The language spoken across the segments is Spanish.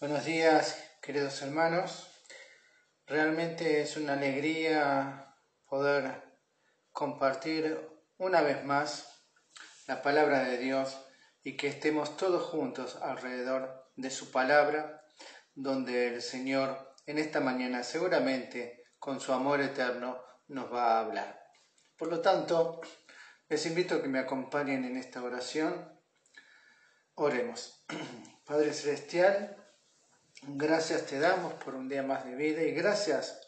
Buenos días, queridos hermanos. Realmente es una alegría poder compartir una vez más la palabra de Dios y que estemos todos juntos alrededor de su palabra, donde el Señor en esta mañana seguramente con su amor eterno nos va a hablar. Por lo tanto, les invito a que me acompañen en esta oración. Oremos. Padre Celestial, gracias te damos por un día más de vida y gracias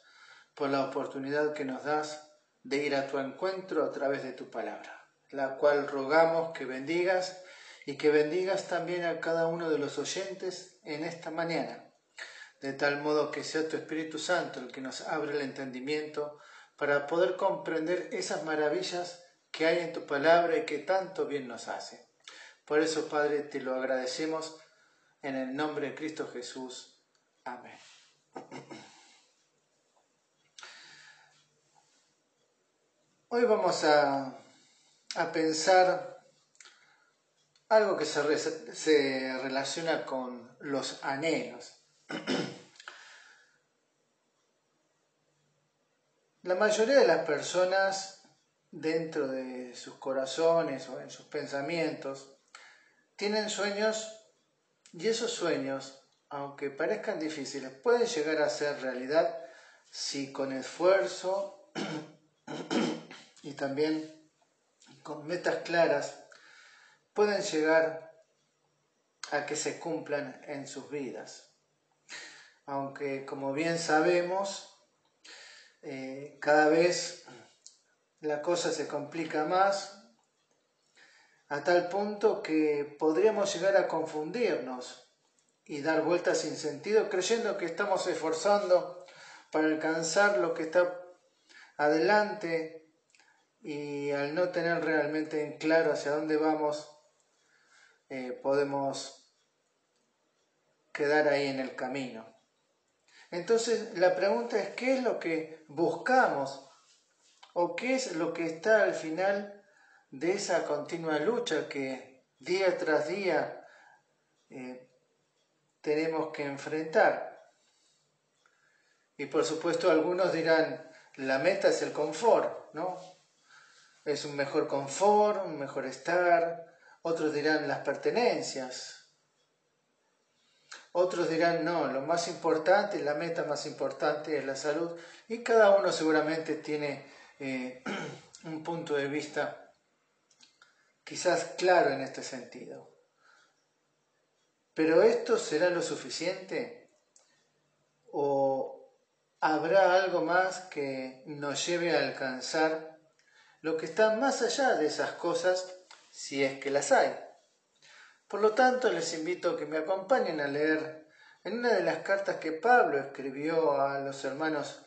por la oportunidad que nos das de ir a tu encuentro a través de tu palabra, la cual rogamos que bendigas y que bendigas también a cada uno de los oyentes en esta mañana, de tal modo que sea tu Espíritu Santo el que nos abre el entendimiento para poder comprender esas maravillas que hay en tu palabra y que tanto bien nos hace. Por eso, Padre, te lo agradecemos en el nombre de Cristo Jesús. Amén. Hoy vamos a, pensar algo que se, se relaciona con los anhelos. La mayoría de las personas dentro de sus corazones o en sus pensamientos tienen sueños y esos sueños, aunque parezcan difíciles, pueden llegar a ser realidad si con esfuerzo y también con metas claras pueden llegar a que se cumplan en sus vidas. Aunque como bien sabemos, eh, cada vez la cosa se complica más a tal punto que podríamos llegar a confundirnos y dar vueltas sin sentido creyendo que estamos esforzando para alcanzar lo que está adelante y al no tener realmente en claro hacia dónde vamos, eh, podemos quedar ahí en el camino. Entonces la pregunta es, ¿qué es lo que buscamos? ¿O qué es lo que está al final de esa continua lucha que día tras día eh, tenemos que enfrentar? Y por supuesto algunos dirán, la meta es el confort, ¿no? Es un mejor confort, un mejor estar. Otros dirán las pertenencias, otros dirán, no, lo más importante, la meta más importante es la salud. Y cada uno seguramente tiene eh, un punto de vista quizás claro en este sentido. Pero ¿esto será lo suficiente? ¿O habrá algo más que nos lleve a alcanzar lo que está más allá de esas cosas, si es que las hay? Por lo tanto, les invito a que me acompañen a leer en una de las cartas que Pablo escribió a los hermanos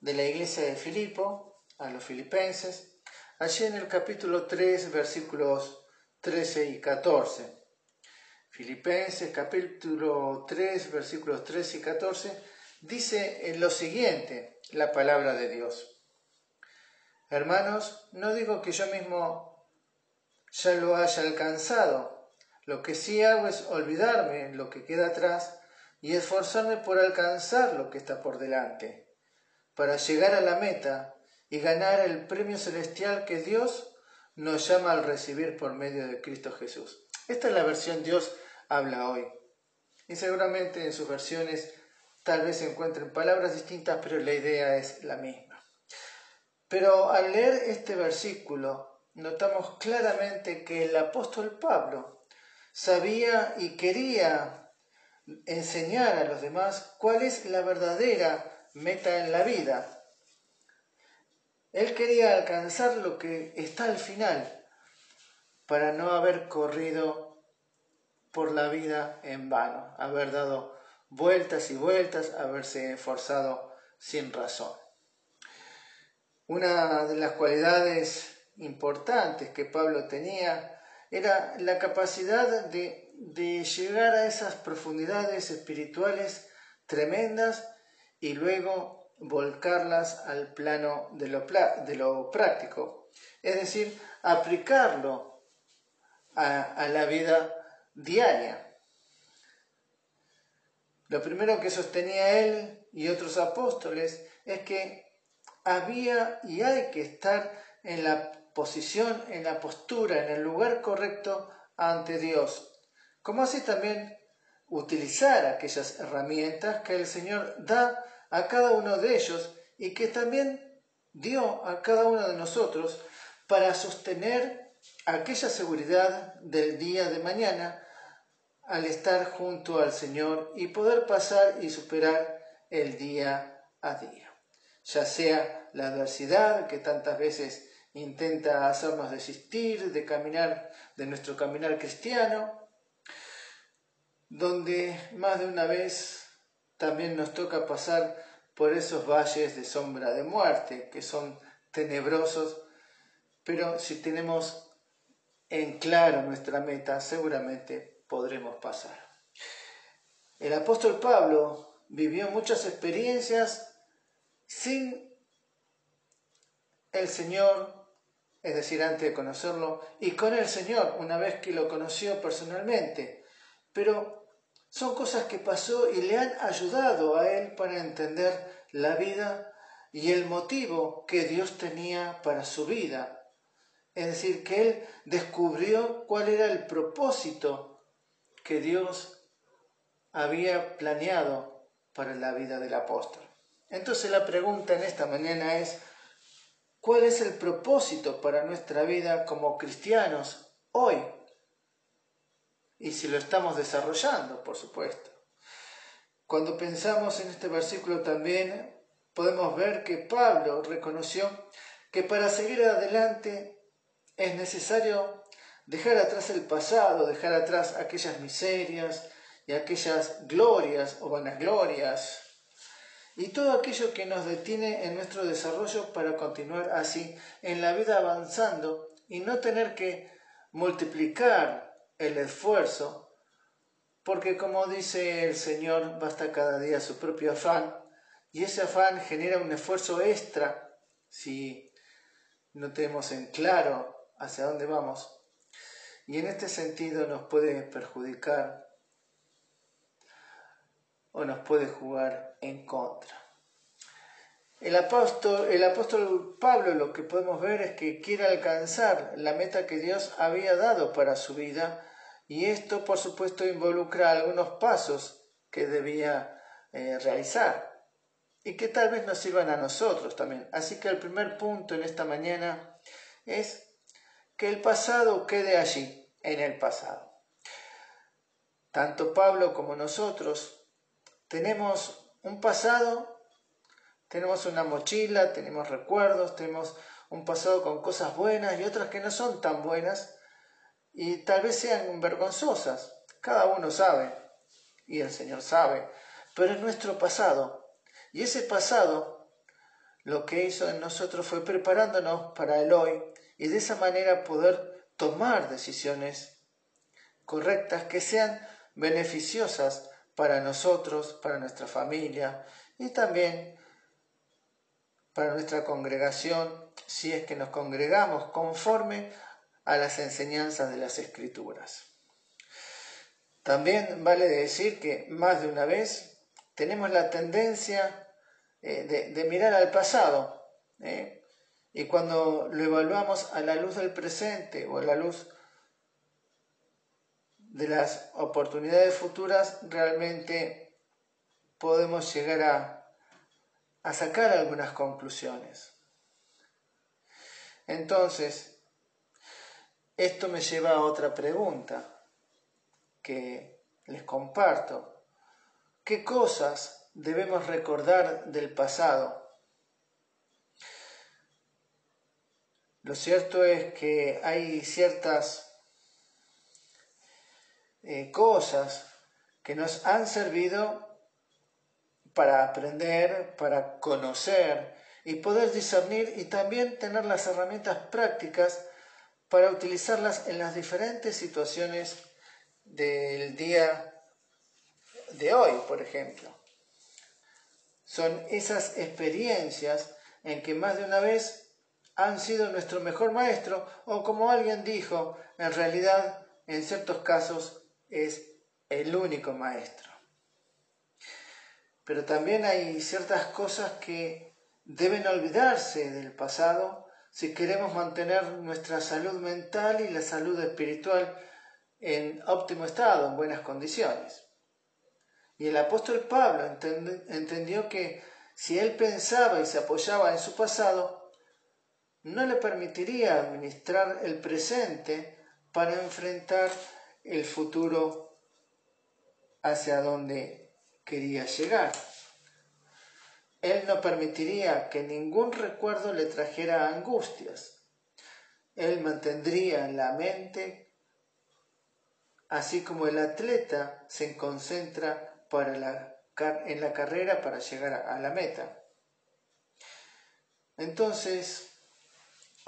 de la iglesia de Filipo, a los filipenses, allí en el capítulo 3, versículos 13 y 14. Filipenses capítulo 3, versículos 13 y 14, dice lo siguiente la palabra de Dios. Hermanos, no digo que yo mismo ya lo haya alcanzado, lo que sí hago es olvidarme lo que queda atrás y esforzarme por alcanzar lo que está por delante, para llegar a la meta y ganar el premio celestial que Dios nos llama al recibir por medio de Cristo Jesús. Esta es la versión Dios habla hoy. Y seguramente en sus versiones tal vez se encuentren palabras distintas, pero la idea es la misma. Pero al leer este versículo, notamos claramente que el apóstol Pablo sabía y quería enseñar a los demás cuál es la verdadera meta en la vida. Él quería alcanzar lo que está al final para no haber corrido por la vida en vano, haber dado vueltas y vueltas, haberse esforzado sin razón. Una de las cualidades importantes que Pablo tenía era la capacidad de, llegar a esas profundidades espirituales tremendas y luego volcarlas al plano de lo, práctico, es decir, aplicarlo a la vida diaria. lo primero que sostenía él y otros apóstoles es que había y hay que estar en la posición, en la postura, en el lugar correcto ante Dios. Como así también utilizar aquellas herramientas que el Señor da a cada uno de ellos y que también dio a cada uno de nosotros para sostener aquella seguridad del día de mañana al estar junto al Señor y poder pasar y superar el día a día. Ya sea la adversidad que tantas veces intenta hacernos desistir de caminar, de nuestro caminar cristiano, donde más de una vez también nos toca pasar por esos valles de sombra de muerte, que son tenebrosos, pero si tenemos en claro nuestra meta, seguramente podremos pasar. El apóstol Pablo vivió muchas experiencias sin el Señor, es decir, antes de conocerlo, y con el Señor, una vez que lo conoció personalmente. Pero son cosas que pasó y le han ayudado a él para entender la vida y el motivo que Dios tenía para su vida. Es decir, que él descubrió cuál era el propósito que Dios había planeado para la vida del apóstol. Entonces la pregunta en esta mañana es, ¿cuál es el propósito para nuestra vida como cristianos hoy? Y si lo estamos desarrollando, por supuesto. Cuando pensamos en este versículo también podemos ver que Pablo reconoció que para seguir adelante es necesario dejar atrás el pasado, dejar atrás aquellas miserias y aquellas glorias o vanaglorias y todo aquello que nos detiene en nuestro desarrollo para continuar así en la vida avanzando y no tener que multiplicar el esfuerzo, porque como dice el Señor, basta cada día su propio afán, y ese afán genera un esfuerzo extra. Si no tenemos en claro hacia dónde vamos, y en este sentido nos puede perjudicar o nos puede jugar en contra. El apóstol, el apóstol Pablo lo que podemos ver es que quiere alcanzar la meta que Dios había dado para su vida y esto por supuesto involucra algunos pasos que debía eh, realizar y que tal vez nos sirvan a nosotros también. Así que el primer punto en esta mañana es que el pasado quede allí, en el pasado. Tanto Pablo como nosotros tenemos un pasado, tenemos una mochila, tenemos recuerdos, tenemos un pasado con cosas buenas y otras que no son tan buenas y tal vez sean vergonzosas. Cada uno sabe y el Señor sabe, pero es nuestro pasado. Y ese pasado lo que hizo en nosotros fue preparándonos para el hoy y de esa manera poder tomar decisiones correctas que sean beneficiosas para nosotros, para nuestra familia y también para nuestra congregación, si es que nos congregamos conforme a las enseñanzas de las escrituras. También vale decir que más de una vez tenemos la tendencia eh, de, mirar al pasado ¿eh? Y cuando lo evaluamos a la luz del presente o a la luz de las oportunidades futuras, realmente podemos llegar a, a sacar algunas conclusiones. Entonces, esto me lleva a otra pregunta que les comparto. ¿Qué cosas debemos recordar del pasado? Lo cierto es que hay ciertas eh, cosas que nos han servido para aprender, para conocer y poder discernir y también tener las herramientas prácticas para utilizarlas en las diferentes situaciones del día de hoy, por ejemplo. Son esas experiencias en que más de una vez han sido nuestro mejor maestro o como alguien dijo, en realidad en ciertos casos es el único maestro. pero también hay ciertas cosas que deben olvidarse del pasado si queremos mantener nuestra salud mental y la salud espiritual en óptimo estado, en buenas condiciones. Y el apóstol Pablo entendió que si él pensaba y se apoyaba en su pasado, no le permitiría administrar el presente para enfrentar el futuro hacia donde quería llegar. Él no permitiría que ningún recuerdo le trajera angustias. Él mantendría en la mente, así como el atleta se concentra para la, en la carrera para llegar a la meta. Entonces,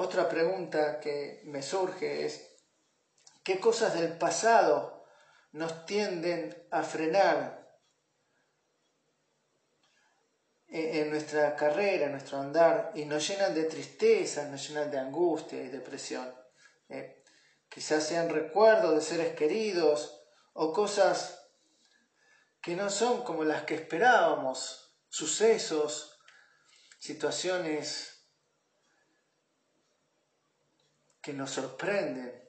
otra pregunta que me surge es, ¿qué cosas del pasado nos tienden a frenar en nuestra carrera, en nuestro andar, y nos llenan de tristeza, nos llenan de angustia y depresión. Eh, quizás sean recuerdos de seres queridos o cosas que no son como las que esperábamos, sucesos, situaciones que nos sorprenden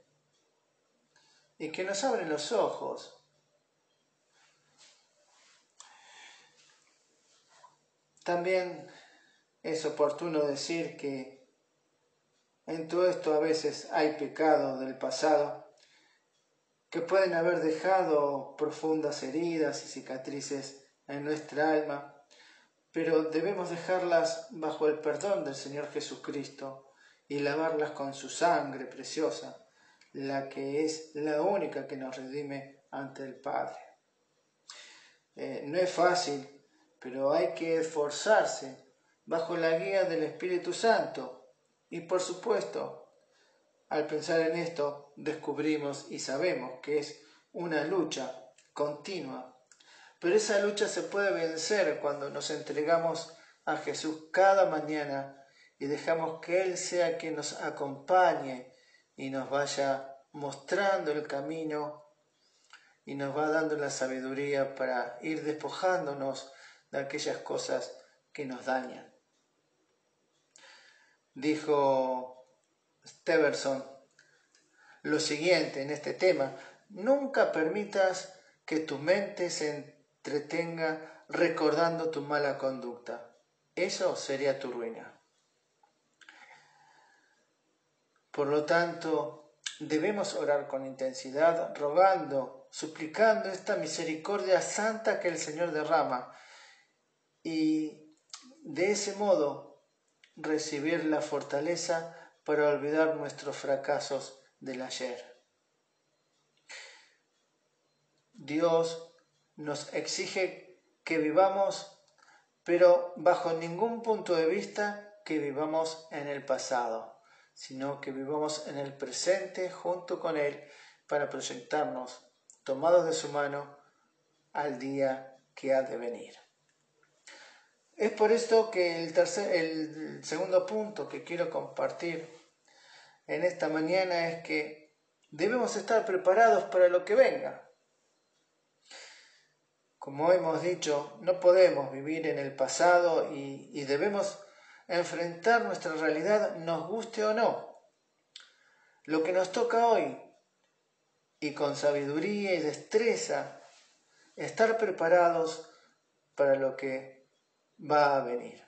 y que nos abren los ojos. También es oportuno decir que en todo esto a veces hay pecados del pasado que pueden haber dejado profundas heridas y cicatrices en nuestra alma, pero debemos dejarlas bajo el perdón del Señor Jesucristo y lavarlas con su sangre preciosa, la que es la única que nos redime ante el Padre. Eh, no es fácil pero hay que esforzarse bajo la guía del Espíritu Santo. Y por supuesto, al pensar en esto, descubrimos y sabemos que es una lucha continua. Pero esa lucha se puede vencer cuando nos entregamos a Jesús cada mañana y dejamos que Él sea quien nos acompañe y nos vaya mostrando el camino y nos va dando la sabiduría para ir despojándonos de aquellas cosas que nos dañan. Dijo Steverson lo siguiente en este tema, nunca permitas que tu mente se entretenga recordando tu mala conducta. Eso sería tu ruina. Por lo tanto, debemos orar con intensidad, rogando, suplicando esta misericordia santa que el Señor derrama y de ese modo recibir la fortaleza para olvidar nuestros fracasos del ayer. Dios nos exige que vivamos, pero bajo ningún punto de vista que vivamos en el pasado, sino que vivamos en el presente junto con Él para proyectarnos, tomados de su mano, al día que ha de venir. Es por esto que el, tercer, el segundo punto que quiero compartir en esta mañana es que debemos estar preparados para lo que venga. Como hemos dicho, no podemos vivir en el pasado y, y debemos enfrentar nuestra realidad, nos guste o no. Lo que nos toca hoy, y con sabiduría y destreza, estar preparados para lo que va a venir.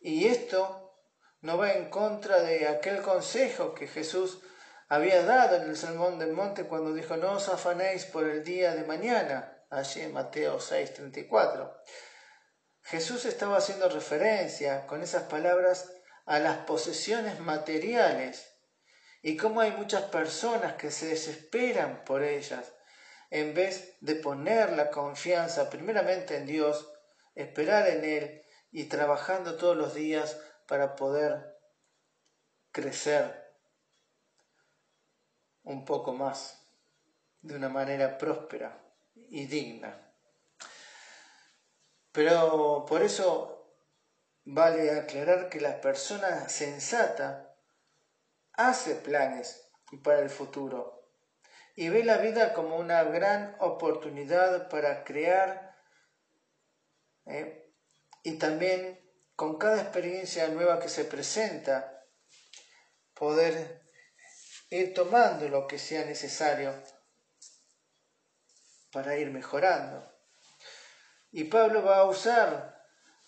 Y esto no va en contra de aquel consejo que Jesús había dado en el Sermón del Monte cuando dijo, no os afanéis por el día de mañana, allí en Mateo 6:34. Jesús estaba haciendo referencia con esas palabras a las posesiones materiales y cómo hay muchas personas que se desesperan por ellas en vez de poner la confianza primeramente en Dios esperar en Él y trabajando todos los días para poder crecer un poco más de una manera próspera y digna. Pero por eso vale aclarar que la persona sensata hace planes para el futuro y ve la vida como una gran oportunidad para crear ¿eh? y también con cada experiencia nueva que se presenta, poder ir tomando lo que sea necesario para ir mejorando. Y Pablo va a usar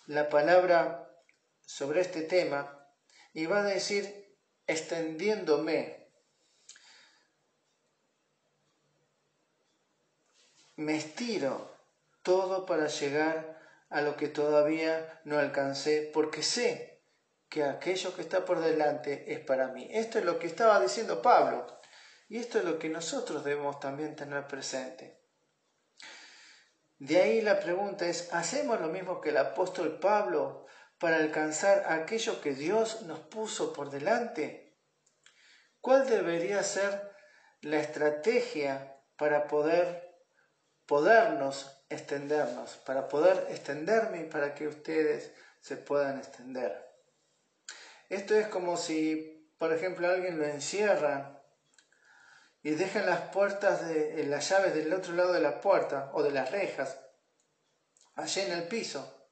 la palabra sobre este tema y va a decir extendiéndome. Me estiro todo para llegar a lo que todavía no alcancé porque sé que aquello que está por delante es para mí. Esto es lo que estaba diciendo Pablo y esto es lo que nosotros debemos también tener presente. De ahí la pregunta es, ¿hacemos lo mismo que el apóstol Pablo para alcanzar aquello que Dios nos puso por delante? ¿Cuál debería ser la estrategia para poder podernos extendernos, para poder extenderme y para que ustedes se puedan extender? Esto es como si, por ejemplo, alguien lo encierra y dejan las puertas de las llaves del otro lado de la puerta o de las rejas, allí en el piso.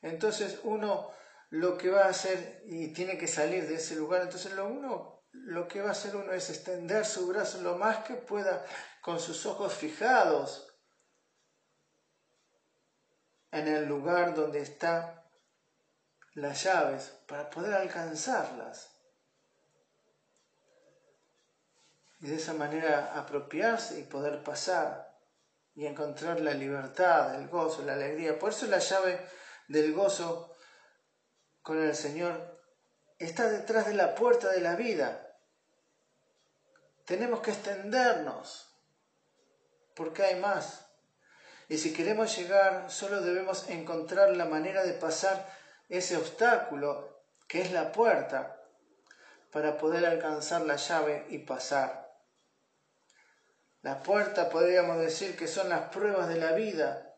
Entonces uno lo que va a hacer y tiene que salir de ese lugar, entonces lo uno lo que va a hacer uno es extender su brazo lo más que pueda con sus ojos fijados en el lugar donde están las llaves para poder alcanzarlas. Y de esa manera apropiarse y poder pasar y encontrar la libertad, el gozo, la alegría. Por eso la llave del gozo con el Señor está detrás de la puerta de la vida. Tenemos que extendernos porque hay más. Y si queremos llegar, solo debemos encontrar la manera de pasar ese obstáculo que es la puerta para poder alcanzar la llave y pasar. La puerta podríamos decir que son las pruebas de la vida.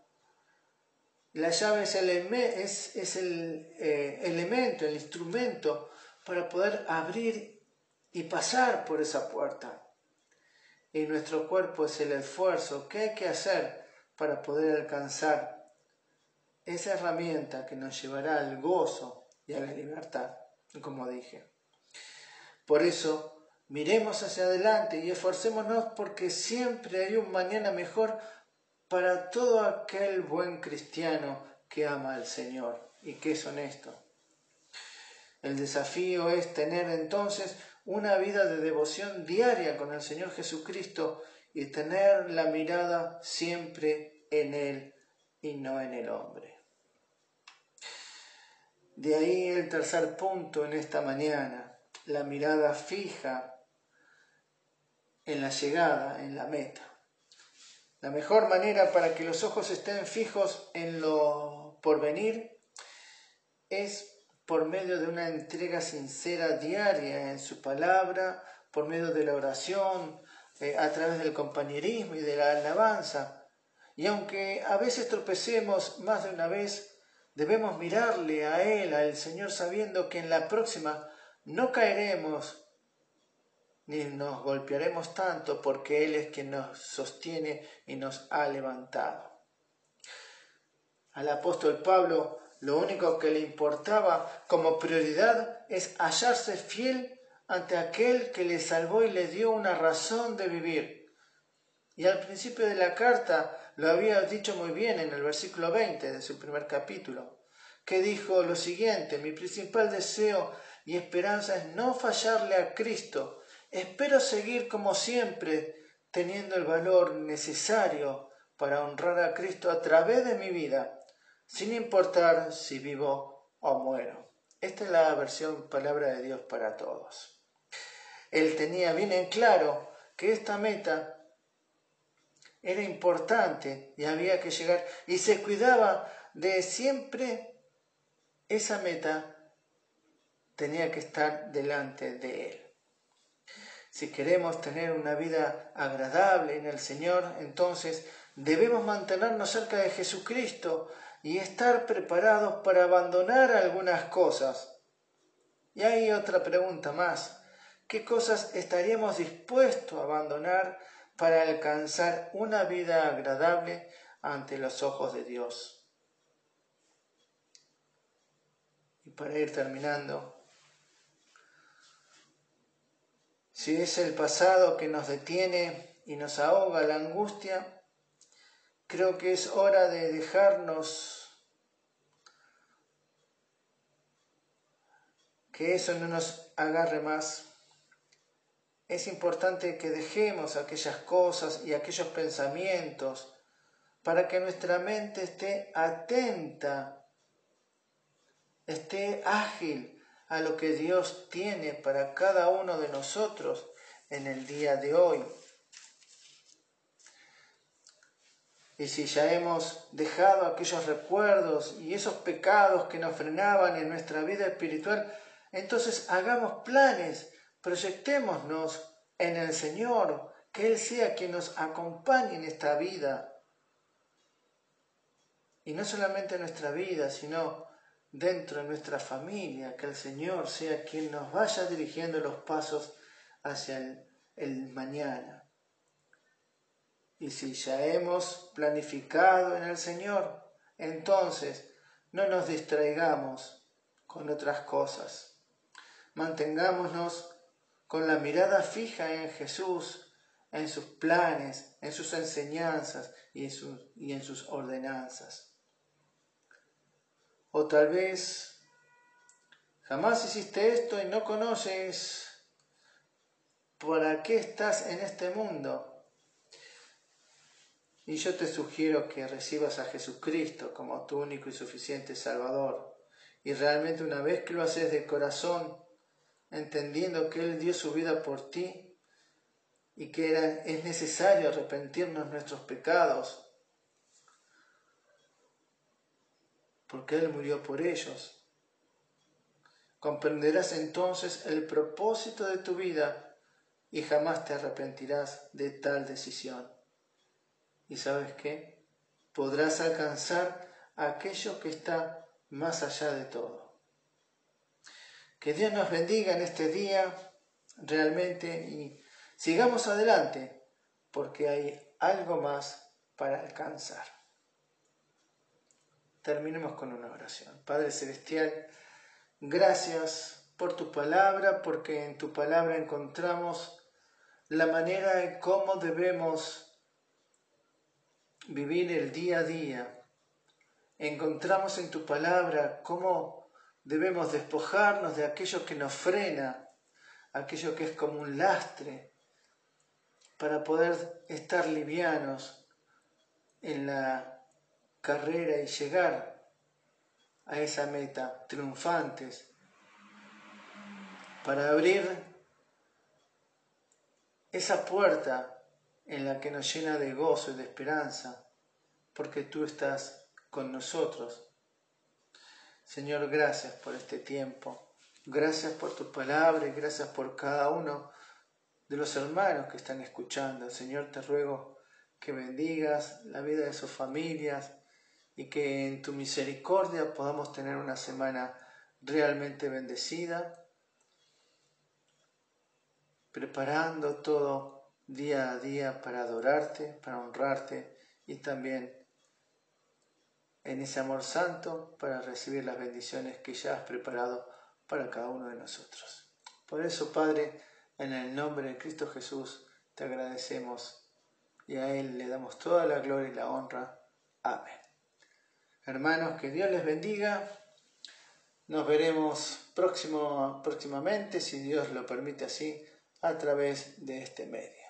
La llave es el, es, el eh, elemento, el instrumento para poder abrir y pasar por esa puerta. Y nuestro cuerpo es el esfuerzo que hay que hacer para poder alcanzar esa herramienta que nos llevará al gozo y a la libertad, como dije. Por eso Miremos hacia adelante y esforcémonos porque siempre hay un mañana mejor para todo aquel buen cristiano que ama al Señor y que es honesto. El desafío es tener entonces una vida de devoción diaria con el Señor Jesucristo y tener la mirada siempre en Él y no en el hombre. De ahí el tercer punto en esta mañana, la mirada fija en la llegada, en la meta. La mejor manera para que los ojos estén fijos en lo porvenir es por medio de una entrega sincera diaria en su palabra, por medio de la oración, eh, a través del compañerismo y de la alabanza. Y aunque a veces tropecemos más de una vez, debemos mirarle a Él, al Señor, sabiendo que en la próxima no caeremos ni nos golpearemos tanto porque Él es quien nos sostiene y nos ha levantado. Al apóstol Pablo lo único que le importaba como prioridad es hallarse fiel ante aquel que le salvó y le dio una razón de vivir. Y al principio de la carta lo había dicho muy bien en el versículo 20 de su primer capítulo, que dijo lo siguiente, mi principal deseo y esperanza es no fallarle a Cristo, Espero seguir como siempre teniendo el valor necesario para honrar a Cristo a través de mi vida, sin importar si vivo o muero. Esta es la versión palabra de Dios para todos. Él tenía bien en claro que esta meta era importante y había que llegar y se cuidaba de siempre esa meta tenía que estar delante de él. Si queremos tener una vida agradable en el Señor, entonces debemos mantenernos cerca de Jesucristo y estar preparados para abandonar algunas cosas. Y hay otra pregunta más. ¿Qué cosas estaríamos dispuestos a abandonar para alcanzar una vida agradable ante los ojos de Dios? Y para ir terminando, si es el pasado que nos detiene y nos ahoga la angustia, creo que es hora de dejarnos que eso no nos agarre más. Es importante que dejemos aquellas cosas y aquellos pensamientos para que nuestra mente esté atenta, esté ágil a lo que Dios tiene para cada uno de nosotros en el día de hoy. Y si ya hemos dejado aquellos recuerdos y esos pecados que nos frenaban en nuestra vida espiritual, entonces hagamos planes, proyectémonos en el Señor, que Él sea quien nos acompañe en esta vida. Y no solamente en nuestra vida, sino dentro de nuestra familia, que el Señor sea quien nos vaya dirigiendo los pasos hacia el, mañana. Y si ya hemos planificado en el Señor, entonces no nos distraigamos con otras cosas mantengámonos con la mirada fija en Jesús, en sus planes, en sus enseñanzas y en, sus, y en sus ordenanzas. O tal vez jamás hiciste esto y no conoces para qué estás en este mundo. Y yo te sugiero que recibas a Jesucristo como tu único y suficiente Salvador. Y realmente una vez que lo haces de corazón, entendiendo que Él dio su vida por ti y que es necesario arrepentirnos nuestros pecados, porque Él murió por ellos. Comprenderás entonces el propósito de tu vida y jamás te arrepentirás de tal decisión. ¿Y sabes qué? Podrás alcanzar aquello que está más allá de todo. Que Dios nos bendiga en este día realmente y sigamos adelante porque hay algo más para alcanzar. Terminemos con una oración. Padre Celestial, gracias por tu palabra, porque en tu palabra encontramos la manera en cómo debemos vivir el día a día. Encontramos en tu palabra cómo Debemos despojarnos de aquello que nos frena, aquello que es como un lastre, para poder estar livianos en la carrera y llegar a esa meta triunfantes, para abrir esa puerta en la que nos llena de gozo y de esperanza, porque tú estás con nosotros Señor, gracias por este tiempo. Gracias por tu palabra y gracias por cada uno de los hermanos que están escuchando. Señor, te ruego que bendigas la vida de sus familias y que en tu misericordia podamos tener una semana realmente bendecida, preparando todo día a día para adorarte, para honrarte y también en ese amor santo para recibir las bendiciones que ya has preparado para cada uno de nosotros. Por eso, Padre, en el nombre de Cristo Jesús, te agradecemos y a Él le damos toda la gloria y la honra. Amén. Hermanos, que Dios les bendiga. Nos veremos próximo, próximamente, si Dios lo permite así, a través de este medio.